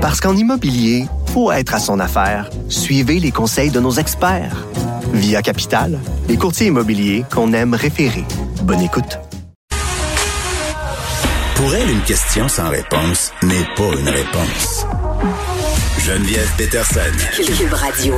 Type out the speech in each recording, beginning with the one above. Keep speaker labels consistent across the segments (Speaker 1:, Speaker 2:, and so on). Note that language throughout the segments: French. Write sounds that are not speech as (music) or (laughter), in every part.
Speaker 1: Parce qu'en immobilier, faut être à son affaire. Suivez les conseils de nos experts. Via Capital, les courtiers immobiliers qu'on aime référer. Bonne écoute.
Speaker 2: Pour elle, une question sans réponse n'est pas une réponse. Geneviève Peterson.
Speaker 3: Cube Radio.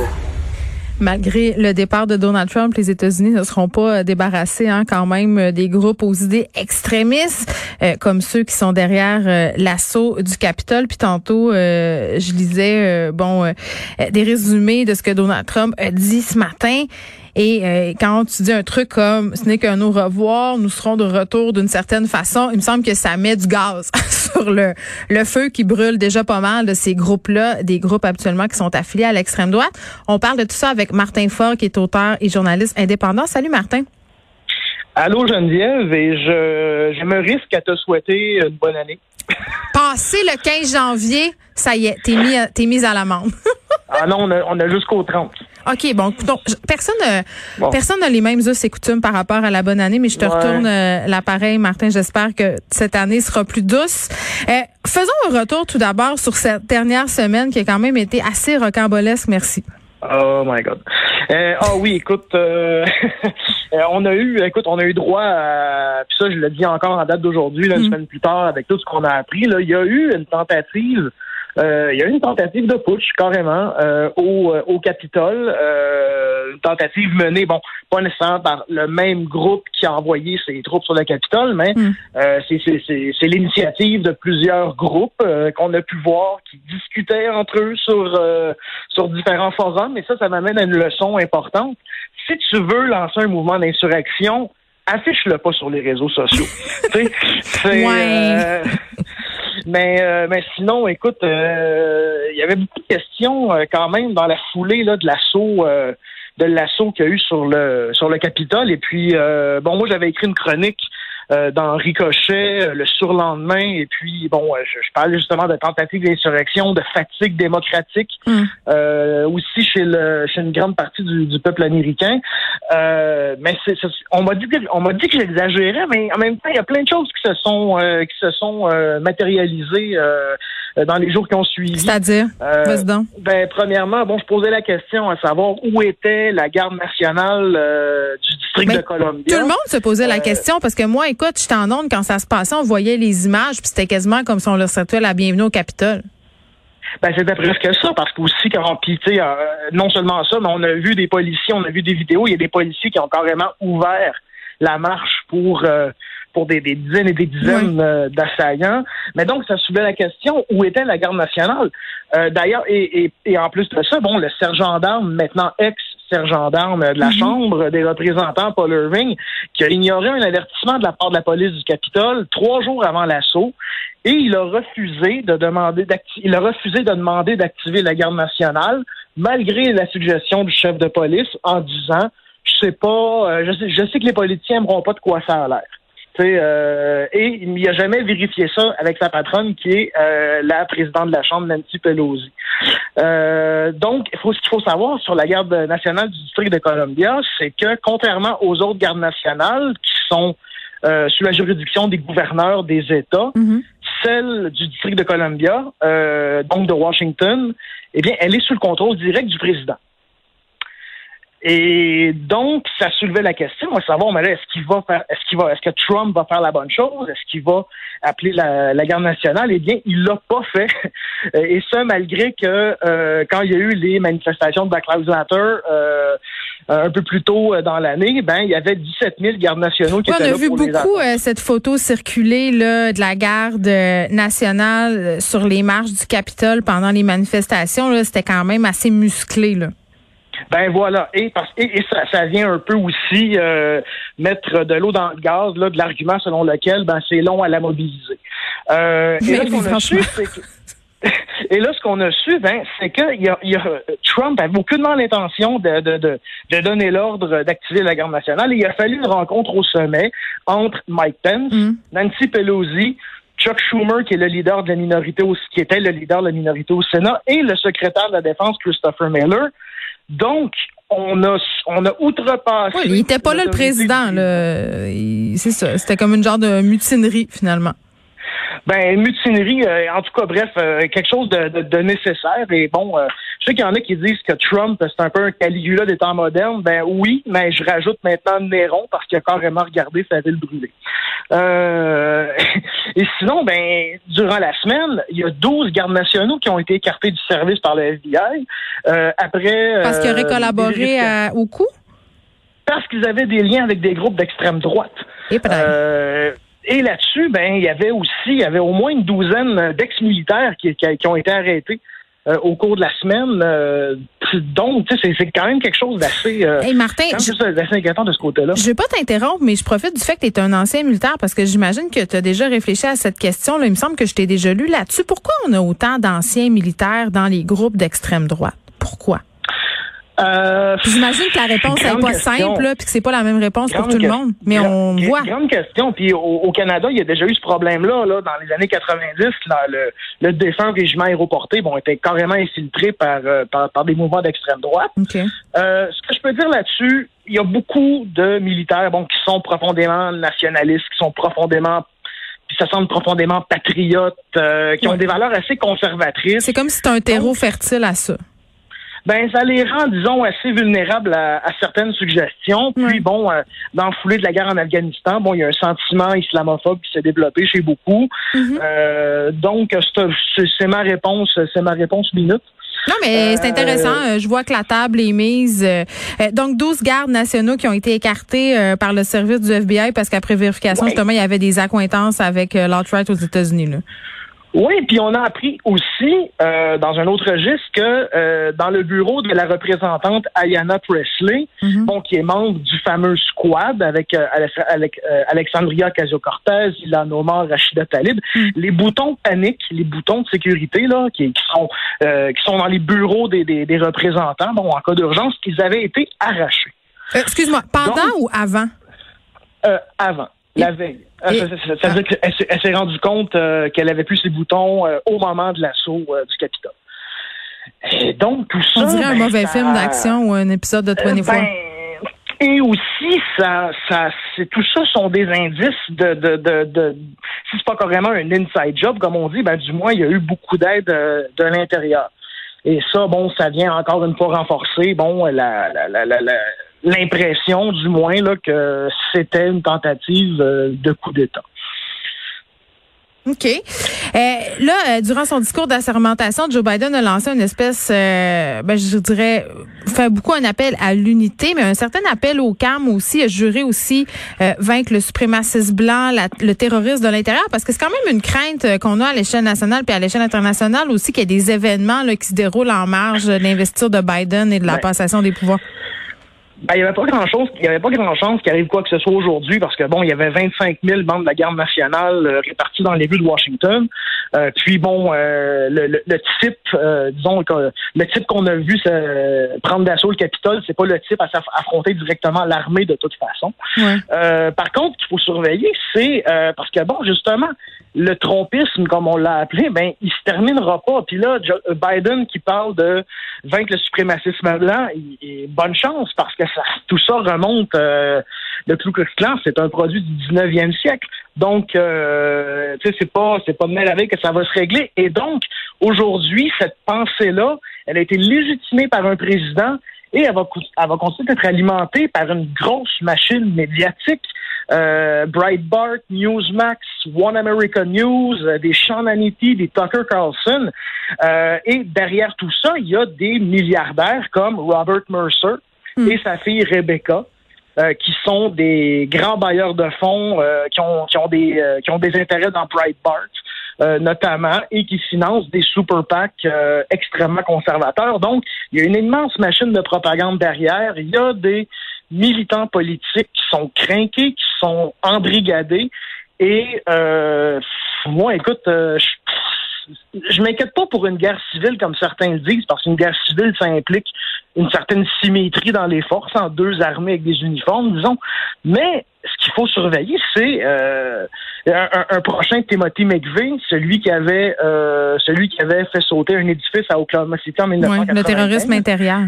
Speaker 4: Malgré le départ de Donald Trump, les États-Unis ne seront pas euh, débarrassés hein, quand même euh, des groupes aux idées extrémistes, euh, comme ceux qui sont derrière l'assaut du Capitole. Puis tantôt, je lisais bon des résumés de ce que Donald Trump a dit ce matin. Et euh, quand tu dis un truc comme ce n'est qu'un au revoir, nous serons de retour d'une certaine façon, il me semble que ça met du gaz (laughs) sur le, le feu qui brûle déjà pas mal de ces groupes-là, des groupes actuellement qui sont affiliés à l'extrême droite. On parle de tout ça avec Martin Faure, qui est auteur et journaliste indépendant. Salut Martin.
Speaker 5: Allô Geneviève, et je, je me risque à te souhaiter une bonne année.
Speaker 4: Passé le 15 janvier, ça y est, t'es mis, t'es mise à l'amende. (laughs)
Speaker 5: ah non, on a, on a jusqu'au 30.
Speaker 4: OK, bon, donc, personne personne n'a les mêmes us et coutumes par rapport à la bonne année, mais je te retourne euh, l'appareil, Martin. J'espère que cette année sera plus douce. Euh, faisons un retour tout d'abord sur cette dernière semaine qui a quand même été assez rocambolesque. Merci.
Speaker 5: Oh my God. Euh, ah oui, écoute, euh, (laughs) on a eu, écoute, on a eu droit à, puis ça, je le dis encore en date d'aujourd'hui, une mm. semaine plus tard, avec tout ce qu'on a appris. Là, il y a eu une tentative euh, il y a eu une tentative de putsch carrément euh, au, euh, au Capitole, une tentative menée, bon, pas nécessairement par le même groupe qui a envoyé ses troupes sur le Capitole, mais mm. c'est l'initiative de plusieurs groupes qu'on a pu voir qui discutaient entre eux sur sur différents forums. Et ça, ça m'amène à une leçon importante. Si tu veux lancer un mouvement d'insurrection, affiche-le pas sur les réseaux sociaux. (laughs)
Speaker 4: ouais.
Speaker 5: Mais, euh, mais sinon, écoute, euh, il y avait beaucoup de questions euh, quand même dans la foulée là, de l'assaut de l'assaut qu'il y a eu sur le sur le Capitole. Et puis, bon, moi, j'avais écrit une chronique euh, dans Ricochet euh, le surlendemain. Et puis, bon, euh, je, je parlais justement de tentative d'insurrection, de fatigue démocratique, mm. aussi chez, le, chez une grande partie du, peuple américain. mais c'est, on m'a dit que, on m'a dit que j'exagérais, mais en même temps, il y a plein de choses qui se sont qui se sont matérialisées dans les jours qui ont suivi.
Speaker 4: C'est-à-dire,
Speaker 5: Ben, premièrement, bon, je posais la question à savoir où était la garde nationale du district de Columbia.
Speaker 4: Tout le monde se posait la question parce que moi, écoute, j'étais en onde quand ça se passait, on voyait les images, puis c'était quasiment comme si on leur souhaitait la bienvenue au Capitole.
Speaker 5: Ben, c'était presque ça, parce qu'aussi, quand, puis, euh, non seulement ça, mais on a vu des policiers, on a vu des vidéos, il y a des policiers qui ont carrément ouvert la marche pour, euh, pour des, dizaines et des dizaines euh, d'assaillants. Mais donc, ça soulevait la question, où était la garde nationale? D'ailleurs, et, et, en plus de ça, bon, le sergent d'armes, maintenant ex gendarme de la mhm. Chambre des représentants, Paul Irving, qui a ignoré un avertissement de la part de la police du Capitole trois jours avant l'assaut. Et il a refusé de demander il a refusé de demander d'activer la garde nationale, malgré la suggestion du chef de police, en disant je sais pas, euh, je sais, je sais que les politiciens n'aimeront pas de quoi ça a l'air. Euh, et il n'y a jamais vérifié ça avec sa patronne qui est euh, la présidente de la Chambre, Nancy Pelosi. Euh, donc, il faut, ce qu'il faut savoir sur la garde nationale du district de Columbia, c'est que contrairement aux autres gardes nationales qui sont sous la juridiction des gouverneurs des États, mm-hmm. celle du district de Columbia, donc de Washington, eh bien, elle est sous le contrôle direct du président. Et donc, ça soulevait la question à savoir, mais est-ce qu'il va faire, est-ce qu'il va, est-ce que Trump va faire la bonne chose? Est-ce qu'il va appeler la, garde nationale? Eh bien, il l'a pas fait. (laughs) Et ça, malgré que euh, quand il y a eu les manifestations de Black Lives Matter, euh, un peu plus tôt euh, dans l'année, ben il y avait 17 000 gardes nationaux qui étaient là.
Speaker 4: On a vu beaucoup cette photo circuler là, de la garde nationale sur les marches du Capitole pendant les manifestations. Là, c'était quand même assez musclé. Là.
Speaker 5: Ben voilà, et parce et, ça, ça, vient un peu aussi euh, mettre de l'eau dans le gaz là, de l'argument selon lequel ben c'est long à la mobiliser. Euh, et là, ce qu'on a su, c'est que (laughs) et là, ce qu'on a su, ben, c'est que y a, y a, Trump avait aucunement l'intention de, de, de, de, donner l'ordre d'activer la garde nationale. il a fallu une rencontre au sommet entre Mike Pence, mm. Nancy Pelosi, Chuck Schumer, qui est le leader de la minorité, au, qui était le leader de la minorité au Sénat, et le secrétaire de la Défense, Christopher Miller. Donc, on a, on a outrepassé.
Speaker 4: Oui, il n'était pas là le président. C'est ça. C'était comme une genre de mutinerie, finalement.
Speaker 5: Ben, mutinerie, euh, en tout cas, bref, euh, quelque chose de, nécessaire. Et bon, euh, je sais qu'il y en a qui disent que Trump, c'est un peu un Caligula des temps modernes. Ben oui, mais je rajoute maintenant Néron parce qu'il a carrément regardé sa ville brûlée. Et sinon, ben, durant la semaine, il y a 12 gardes nationaux qui ont été écartés du service par le FBI. après,
Speaker 4: parce qu'ils auraient collaboré au coup?
Speaker 5: Parce qu'ils avaient des liens avec des groupes d'extrême droite.
Speaker 4: Et
Speaker 5: et là-dessus, ben, il y avait aussi, il y avait au moins une douzaine d'ex-militaires qui, qui, ont été arrêtés. Euh, au cours de la semaine. Euh, donc, c'est quand même quelque chose d'assez
Speaker 4: euh, hey Martin,
Speaker 5: inquiétant de ce côté-là.
Speaker 4: Je vais pas t'interrompre, mais je profite du fait que tu es un ancien militaire parce que j'imagine que tu as déjà réfléchi à cette question. Là. Il me semble que je t'ai déjà lu là-dessus. Pourquoi on a autant d'anciens militaires dans les groupes d'extrême droite? Pourquoi?
Speaker 5: Euh,
Speaker 4: J'imagine que la réponse n'est pas simple, puis que c'est pas la même réponse pour tout le monde. Mais on voit.
Speaker 5: Grande question. Puis au, Canada, il y a déjà eu ce problème-là. Là, dans les années 90, le, le défunt régiment aéroporté bon, était carrément infiltré par, euh, par, par, des mouvements d'extrême droite. Euh, ce que je peux dire là-dessus, il y a beaucoup de militaires bon, qui sont profondément nationalistes, qui sont profondément ça semble profondément patriotes, euh, qui ont des valeurs assez conservatrices.
Speaker 4: C'est comme si c'était un terreau fertile à ça
Speaker 5: ben ça les rend, disons, assez vulnérables à, certaines suggestions. Puis bon, euh, dans le foulée de la guerre en Afghanistan, bon, il y a un sentiment islamophobe qui s'est développé chez beaucoup. Mm-hmm. euh, donc c'est ma réponse, c'est ma réponse minute.
Speaker 4: Non, mais c'est intéressant. Euh, je vois que la table est mise. Euh, donc, 12 gardes nationaux qui ont été écartés par le service du FBI parce qu'après vérification, justement, il y avait des accointances avec l'alt-right aux États-Unis.
Speaker 5: Oui, puis on a appris aussi euh, dans un autre registre que euh, dans le bureau de la représentante Ayanna Presley, mhm. bon, qui est membre du fameux squad avec, euh, avec Alexandria Casio-Cortez, Ilan Omar, Rachida Talib, mhm. les boutons panique, les boutons de sécurité là, qui, sont qui sont dans les bureaux des, des, représentants, bon, en cas d'urgence, qu'ils avaient été arrachés.
Speaker 4: Excuse-moi, pendant ou avant?
Speaker 5: avant. La veille. Ah, ça, veut dire qu'elle s'est rendue compte euh, qu'elle avait plus ses boutons euh, au moment de l'assaut euh, du Capitole. Et donc, tout ça.
Speaker 4: On dirait un ben, mauvais film d'action ou un épisode de 24. Ben,
Speaker 5: et aussi, ça, ça, c'est tout ça sont des indices de, de, de, de si c'est pas carrément un inside job, comme on dit, ben du moins il y a eu beaucoup d'aide de l'intérieur. Et ça, bon, ça vient encore une fois renforcer, bon, la, la, la, la l'impression, du moins, là, que c'était une tentative euh, de coup d'État.
Speaker 4: OK. Euh, là, euh, durant son discours d'assermentation, Joe Biden a lancé une espèce, ben, je dirais, fait beaucoup un appel à l'unité, mais un certain appel au calme aussi, a juré aussi vaincre le suprémacisme blanc, le terrorisme de l'intérieur, parce que c'est quand même une crainte qu'on a à l'échelle nationale puis à l'échelle internationale aussi qu'il y ait des événements là, qui se déroulent en marge de l'investiture de Biden et de la passation des pouvoirs.
Speaker 5: Ben, il n'y avait pas grand chose, il y avait pas grand chance qu'il arrive quoi que ce soit aujourd'hui parce que bon, il y avait 25 000 membres de la garde nationale euh, répartis dans les rues de Washington. Euh, puis bon, euh, le, le, type, disons, le type qu'on a vu prendre d'assaut le Capitole, c'est pas le type à affronter directement l'armée de toute façon. par contre, qu'il faut surveiller, c'est parce que bon, justement, le trompisme, comme on l'a appelé, ben, il se terminera pas. Puis là, Biden qui parle de vaincre le suprémacisme blanc, il, bonne chance parce que (laughs) tout ça remonte. Euh, le Ku Klux Klan, c'est un produit du 19e siècle. Donc, euh, tu sais, c'est pas, c'est pas mal avec que ça va se régler. Et donc, aujourd'hui, cette pensée-là, elle a été légitimée par un président et elle va, elle continuer d'être alimentée par une grosse machine médiatique euh, Breitbart, Newsmax, One American News, des Sean Hannity, des Tucker Carlson. Et derrière tout ça, il y a des milliardaires comme Robert Mercer hmm. et sa fille Rebecca. Euh, qui sont des grands bailleurs de fonds qui, ont, qui, ont des, qui ont des intérêts dans Breitbart, notamment, et qui financent des super PAC extrêmement conservateurs. Donc, il y a une immense machine de propagande derrière. Il y a des militants politiques qui sont crainqués, qui sont embrigadés. Et euh, moi, écoute, euh, je, je m'inquiète pas pour une guerre civile comme certains le disent, parce qu'une guerre civile, ça implique une certaine symétrie dans les forces, en deux armées avec des uniformes, disons. Mais ce qu'il faut surveiller, c'est euh, un, prochain Timothy McVeigh, celui qui avait euh, celui qui avait fait sauter un édifice à Oklahoma City en 1995.
Speaker 4: le terrorisme intérieur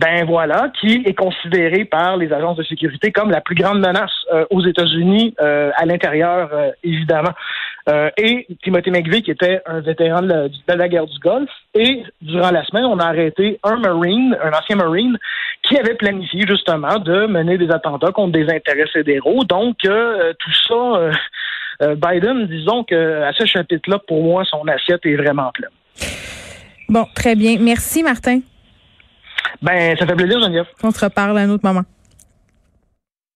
Speaker 5: ben voilà, qui est considéré par les agences de sécurité comme la plus grande menace euh, aux États-Unis, euh, à l'intérieur, euh, évidemment. euh, et Timothy McVeigh, qui était un vétéran de la, guerre du Golfe. Et durant la semaine, on a arrêté un Marine, un ancien Marine, qui avait planifié justement de mener des attentats contre des intérêts fédéraux. Donc, euh, tout ça, euh, Biden, disons que à ce chapitre-là, pour moi, son assiette est vraiment pleine.
Speaker 4: Bon, très bien. Merci, Martin.
Speaker 5: Ben, ça fait plaisir, Geneviève.
Speaker 4: On se reparle à un autre moment.